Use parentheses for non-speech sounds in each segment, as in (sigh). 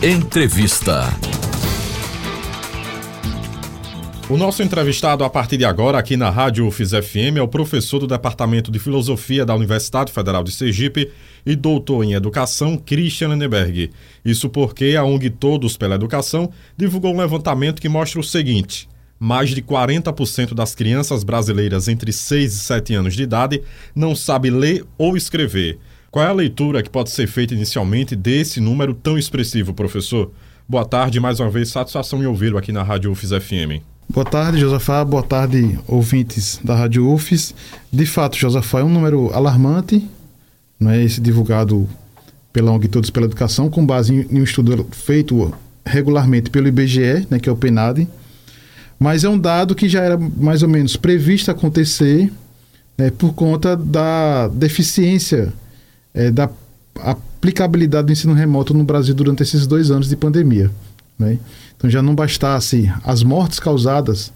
Entrevista. O nosso entrevistado a partir de agora aqui na Rádio UFIS FM é o professor do Departamento de Filosofia da Universidade Federal de Sergipe e doutor em Educação, Christian Lenneberg. Isso porque a ONG Todos pela Educação divulgou um levantamento que mostra o seguinte: mais de 40% das crianças brasileiras entre 6 e 7 anos de idade não sabe ler ou escrever. Qual é a leitura que pode ser feita inicialmente desse número tão expressivo, professor? Boa tarde, mais uma vez, satisfação em ouvi-lo aqui na Rádio UFIS FM. Boa tarde, Josafá. Boa tarde, ouvintes da Rádio UFIS. De fato, Josafá, é um número alarmante, não é esse divulgado pela ONG Todos pela Educação, com base em um estudo feito regularmente pelo IBGE, né, que é o PENAD, mas é um dado que já era mais ou menos previsto acontecer né, por conta da deficiência é, da aplicabilidade do ensino remoto no Brasil durante esses dois anos de pandemia. Né? Então já não bastasse as mortes causadas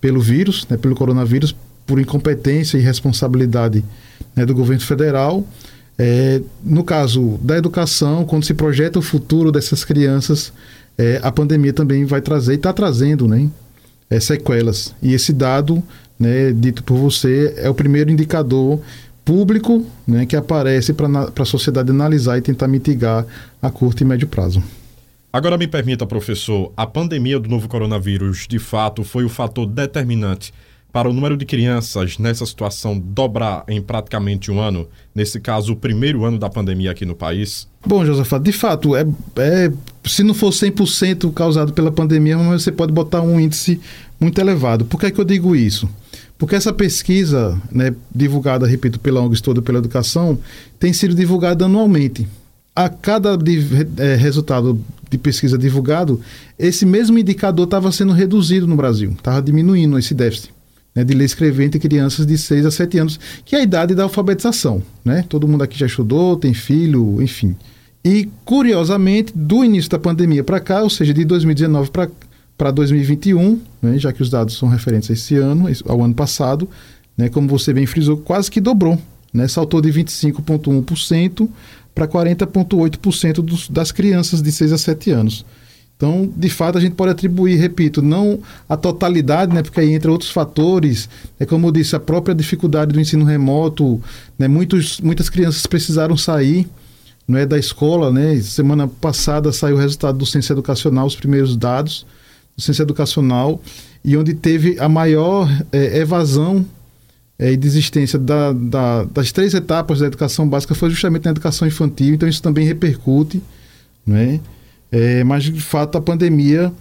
pelo vírus, né, pelo coronavírus, por incompetência e responsabilidade né, do governo federal. É, no caso da educação, quando se projeta o futuro dessas crianças, é, a pandemia também vai trazer e está trazendo né, é, sequelas. E esse dado, né, dito por você, é o primeiro indicador público né, que aparece para a sociedade analisar e tentar mitigar a curto e médio prazo. Agora me permita, professor, a pandemia do novo coronavírus de fato foi o fator determinante para o número de crianças nessa situação dobrar em praticamente um ano, nesse caso, o primeiro ano da pandemia aqui no país? Bom, Josafá, de fato, é, é, se não for 100% causado pela pandemia, você pode botar um índice muito elevado. Por que, é que eu digo isso? Porque essa pesquisa, né, divulgada, repito, pela ONG Estudo pela Educação, tem sido divulgada anualmente. A cada é, resultado de pesquisa divulgado, esse mesmo indicador estava sendo reduzido no Brasil, estava diminuindo esse déficit né, de ler e escrever entre crianças de 6 a 7 anos, que é a idade da alfabetização. Né? Todo mundo aqui já estudou, tem filho, enfim. E, curiosamente, do início da pandemia para cá, ou seja, de 2019 para para 2021, né, já que os dados são referentes a esse ano, ao ano passado, né, como você bem frisou, quase que dobrou. Né, saltou de 25,1% para 40,8% das crianças de 6 a 7 anos. Então, de fato, a gente pode atribuir, repito, não a totalidade, né, porque aí entra outros fatores, é como eu disse, a própria dificuldade do ensino remoto, né, muitos, muitas crianças precisaram sair não é, da escola, né, semana passada saiu o resultado do Ciência Educacional, os primeiros dados, ciência educacional e onde teve a maior é, evasão é, e desistência da, da, das três etapas da educação básica foi justamente na educação infantil, então isso também repercute, né? É, mas de fato a pandemia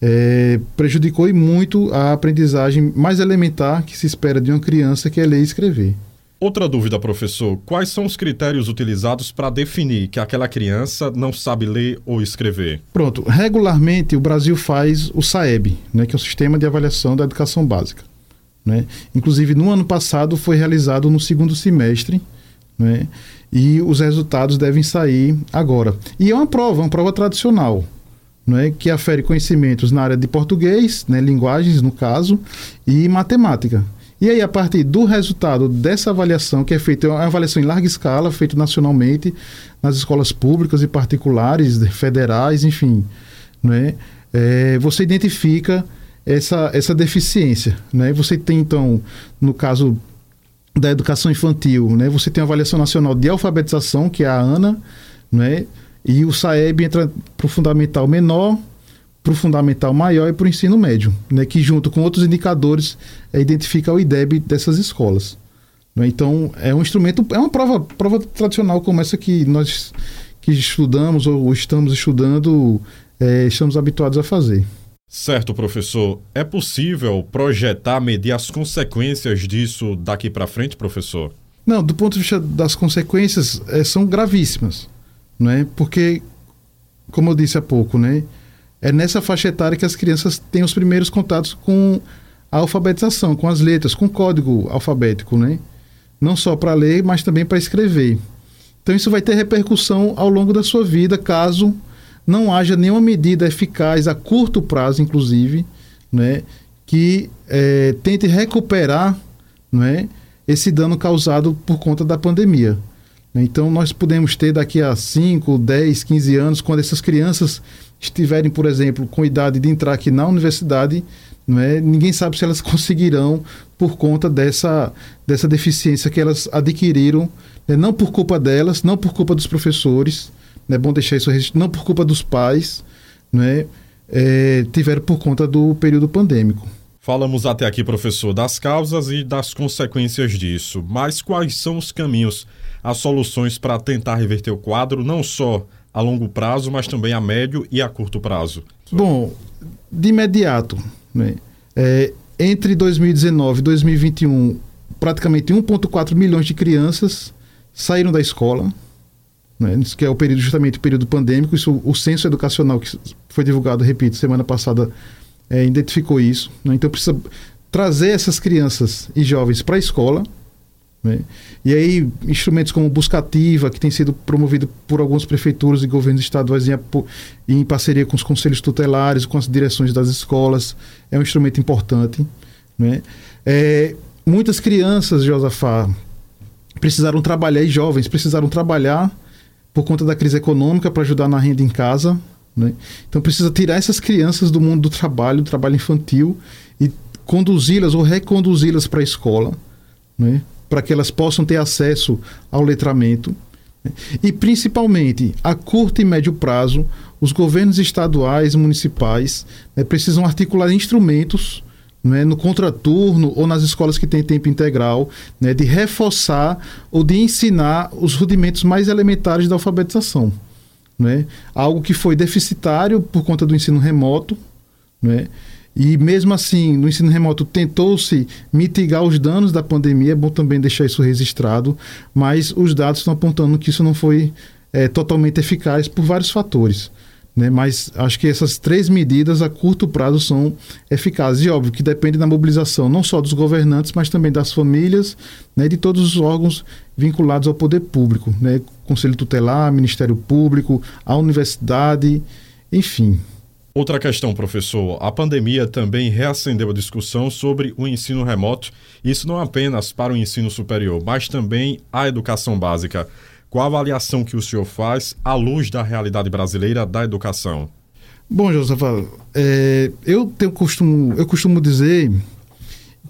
é, prejudicou e muito a aprendizagem mais elementar que se espera de uma criança, que é ler e escrever. Outra dúvida, professor: quais são os critérios utilizados para definir que aquela criança não sabe ler ou escrever? Pronto, regularmente o Brasil faz o SAEB, né, que é o Sistema de Avaliação da Educação Básica. Né? Inclusive, no ano passado foi realizado no segundo semestre, né? e os resultados devem sair agora. E é uma prova, uma prova tradicional. É, que afere conhecimentos na área de português, né, linguagens no caso, e matemática. E aí, a partir do resultado dessa avaliação, que é feita, é uma avaliação em larga escala, feita nacionalmente, nas escolas públicas e particulares, federais, enfim, né? É, você identifica essa, essa deficiência. Né? Você tem, então, no caso da educação infantil, né? você tem a avaliação nacional de alfabetização, que é a ANA, né? e o SAEB entra para o fundamental menor, para o fundamental maior e para o ensino médio, né, que junto com outros indicadores é, identifica o IDEB dessas escolas. Né? Então, é um instrumento, é uma prova, prova tradicional como essa que nós que estudamos ou estamos estudando, é, estamos habituados a fazer. Certo, professor. É possível projetar, medir as consequências disso daqui para frente, professor? Não, do ponto de vista das consequências, é, são gravíssimas, não é? Porque, como eu disse há pouco, né? É nessa faixa etária que as crianças têm os primeiros contatos com a alfabetização, com as letras, com o código alfabético, né? Não só para ler, mas também para escrever. Então isso vai ter repercussão ao longo da sua vida, caso não haja nenhuma medida eficaz a curto prazo, inclusive, né, que é, tente recuperar, né, esse dano causado por conta da pandemia. Então, nós podemos ter daqui a 5, 10, 15 anos, quando essas crianças estiverem, por exemplo, com idade de entrar aqui na universidade, não é? ninguém sabe se elas (laughs) conseguirão por conta dessa, dessa deficiência que elas adquiriram, né? não por culpa delas, não por culpa dos professores, é bom deixar isso não por culpa dos pais, né? É, tiveram por conta do período pandêmico. Falamos até aqui, professor, das causas e das consequências disso, mas quais são os caminhos, as soluções para tentar reverter o quadro, não só a longo prazo, mas também a médio e a curto prazo? Bom, de imediato, né? É, entre 2019 e 2021, praticamente 1,4 milhões de crianças saíram da escola, né? que é o período justamente o período pandêmico. Isso, o censo educacional que foi divulgado, repito, semana passada é, identificou isso. Né? Então precisa trazer essas crianças e jovens para a escola. Né? E aí, instrumentos como Buscativa, que tem sido promovido por algumas prefeituras e governos estaduais em, em parceria com os conselhos tutelares, com as direções das escolas, é um instrumento importante. Né? É, muitas crianças, Josafá, precisaram trabalhar, e jovens precisaram trabalhar por conta da crise econômica para ajudar na renda em casa. Né? Então precisa tirar essas crianças do mundo do trabalho, do trabalho infantil, e conduzi-las ou reconduzi-las para a escola, né? Para que elas possam ter acesso ao letramento. Né? E principalmente, a curto e médio prazo, os governos estaduais e municipais né, precisam articular instrumentos né, no contraturno ou nas escolas que têm tempo integral, né, de reforçar ou de ensinar os rudimentos mais elementares da alfabetização. Né? Algo que foi deficitário por conta do ensino remoto, né? E mesmo assim, no ensino remoto tentou-se mitigar os danos da pandemia, é bom também deixar isso registrado, mas os dados estão apontando que isso não foi é, totalmente eficaz por vários fatores. Né? Mas acho que essas três medidas a curto prazo são eficazes. E óbvio que depende da mobilização não só dos governantes, mas também das famílias, né? de todos os órgãos vinculados ao poder público, né? Conselho Tutelar, Ministério Público, a universidade, enfim. Outra questão, professor. A pandemia também reacendeu a discussão sobre o ensino remoto, isso não apenas para o ensino superior, mas também a educação básica. Qual a avaliação que o senhor faz à luz da realidade brasileira da educação? Bom, Josafá, é, eu, tenho costumo, eu costumo dizer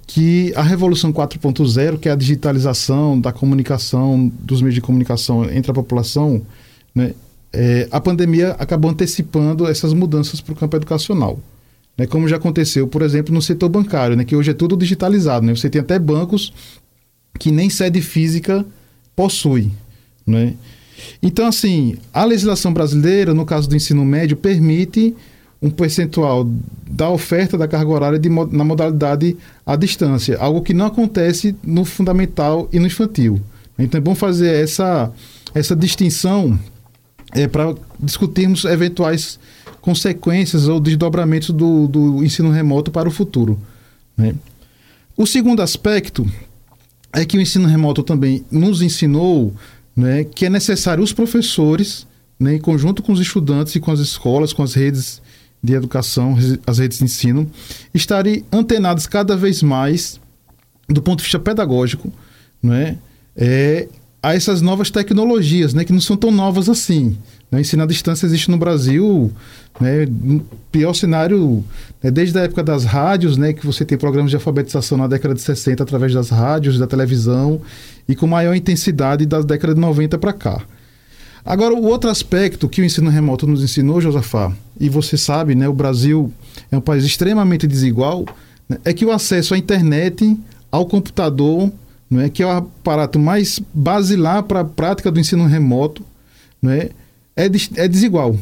que a Revolução 4.0, que é a digitalização da comunicação, dos meios de comunicação entre a população, né, é, a pandemia acabou antecipando essas mudanças para o campo educacional. Né, como já aconteceu, por exemplo, no setor bancário, né, que hoje é tudo digitalizado. Né, você tem até bancos que nem sede física possui. Né? Então, assim, a legislação brasileira, no caso do ensino médio, permite um percentual da oferta da carga horária de, na modalidade à distância, algo que não acontece no fundamental e no infantil. Então é bom fazer essa, essa distinção é, para discutirmos eventuais consequências ou desdobramentos do, do ensino remoto para o futuro. Né? O segundo aspecto é que o ensino remoto também nos ensinou né, que é necessário os professores, né, em conjunto com os estudantes e com as escolas, com as redes de educação, as redes de ensino, estarem antenados cada vez mais do ponto de vista pedagógico, né, é, a essas novas tecnologias, né, que não são tão novas assim. Né? Ensino à distância existe no Brasil, né? pior cenário, né? desde a época das rádios, né? que você tem programas de alfabetização na década de 60 através das rádios, da televisão, e com maior intensidade da década de 90 para cá. Agora, o outro aspecto que o ensino remoto nos ensinou, Josafá, e você sabe, né, o Brasil é um país extremamente desigual, né, é que o acesso à internet, ao computador, né, que é o aparato mais basilar para a prática do ensino remoto, né, é, é desigual.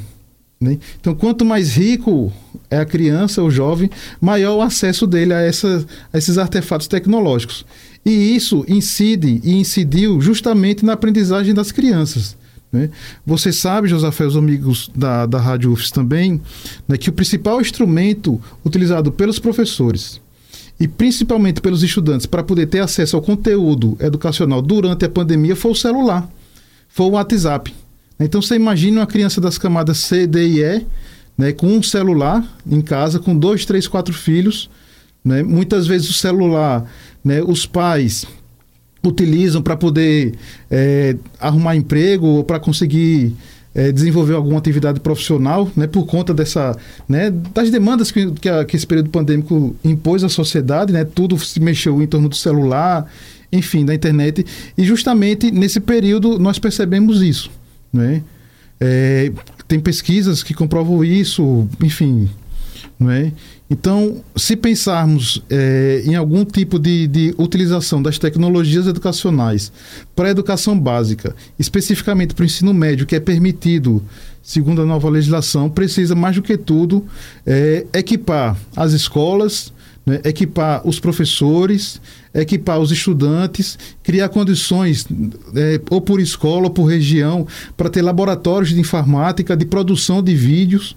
Né? Então, quanto mais rico é a criança, o jovem, maior o acesso dele a, essa, a esses artefatos tecnológicos. E isso incide e incidiu justamente na aprendizagem das crianças. Né? Você sabe, Josafé, os amigos da, da Rádio UFS também, né, que o principal instrumento utilizado pelos professores e principalmente pelos estudantes para poder ter acesso ao conteúdo educacional durante a pandemia foi o celular, foi o WhatsApp. Então você imagina uma criança das camadas C, D e E, né, com um celular em casa, com dois, três, quatro filhos. Né? Muitas vezes o celular, né, os pais utilizam para poder é, arrumar emprego ou para conseguir é, desenvolver alguma atividade profissional, né, por conta dessa, né, das demandas que, que, a, que, esse período pandêmico impôs à sociedade, né, tudo se mexeu em torno do celular, enfim, da internet, e justamente nesse período nós percebemos isso, né, é, tem pesquisas que comprovam isso, enfim, não é? Então, se pensarmos é, em algum tipo de, de, utilização das tecnologias educacionais para a educação básica, especificamente para o ensino médio, que é permitido, segundo a nova legislação, precisa, mais do que tudo, é, equipar as escolas, né, equipar os professores, equipar os estudantes, criar condições, é, ou por escola ou por região, para ter laboratórios de informática, de produção de vídeos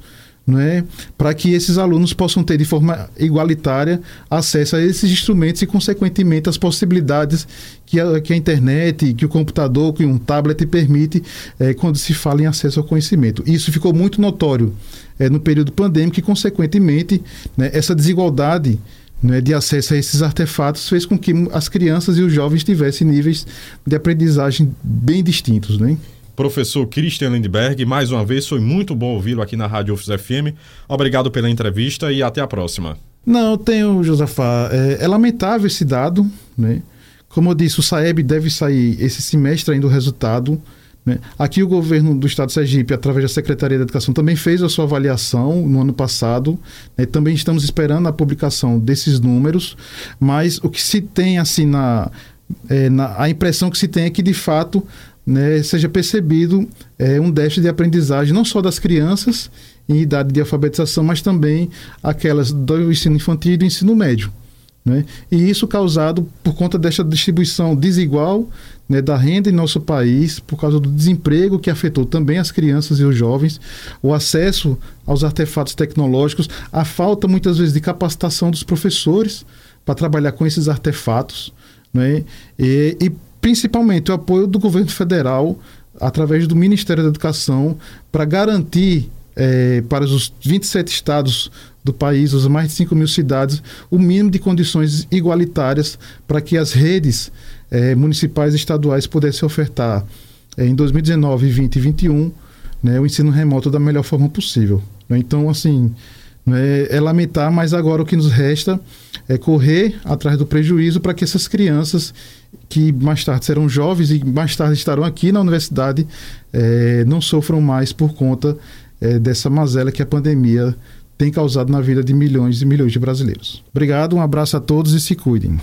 né, para que esses alunos possam ter de forma igualitária acesso a esses instrumentos e, consequentemente, as possibilidades que a, que a internet, que o computador, que um tablet permite é, quando se fala em acesso ao conhecimento. Isso ficou muito notório é, no período pandêmico e, consequentemente, né, essa desigualdade né, de acesso a esses artefatos fez com que as crianças e os jovens tivessem níveis de aprendizagem bem distintos. Né? Professor Christian Lindberg, mais uma vez foi muito bom ouvi-lo aqui na Rádio UFS FM. Obrigado pela entrevista e até a próxima. Não, tenho, Josafá. É, é lamentável esse dado, né? Como eu disse, o SAEB deve sair esse semestre ainda o resultado. Né? Aqui o governo do Estado de Sergipe, através da Secretaria da Educação, também fez a sua avaliação no ano passado. Né? Também estamos esperando a publicação desses números, mas o que se tem assim na, é, na, a impressão que se tem é que de fato né, seja percebido é, um déficit de aprendizagem, não só das crianças em idade de alfabetização, mas também aquelas do ensino infantil e do ensino médio. Né? E isso causado por conta dessa distribuição desigual né, da renda em nosso país, por causa do desemprego que afetou também as crianças e os jovens, o acesso aos artefatos tecnológicos, a falta muitas vezes de capacitação dos professores para trabalhar com esses artefatos. Né? E, e principalmente o apoio do governo federal, através do Ministério da Educação, para garantir é, para os 27 estados do país, as mais de 5 mil cidades, o mínimo de condições igualitárias para que as redes é, municipais e estaduais pudessem ofertar é, em 2019, 2020 e 2021 né, o ensino remoto da melhor forma possível. Né? Então, assim, né, é lamentar, mas agora o que nos resta é correr atrás do prejuízo para que essas crianças que mais tarde serão jovens e mais tarde estarão aqui na universidade é, não sofram mais por conta é, dessa mazela que a pandemia tem causado na vida de milhões e milhões de brasileiros. Obrigado, um abraço a todos e se cuidem.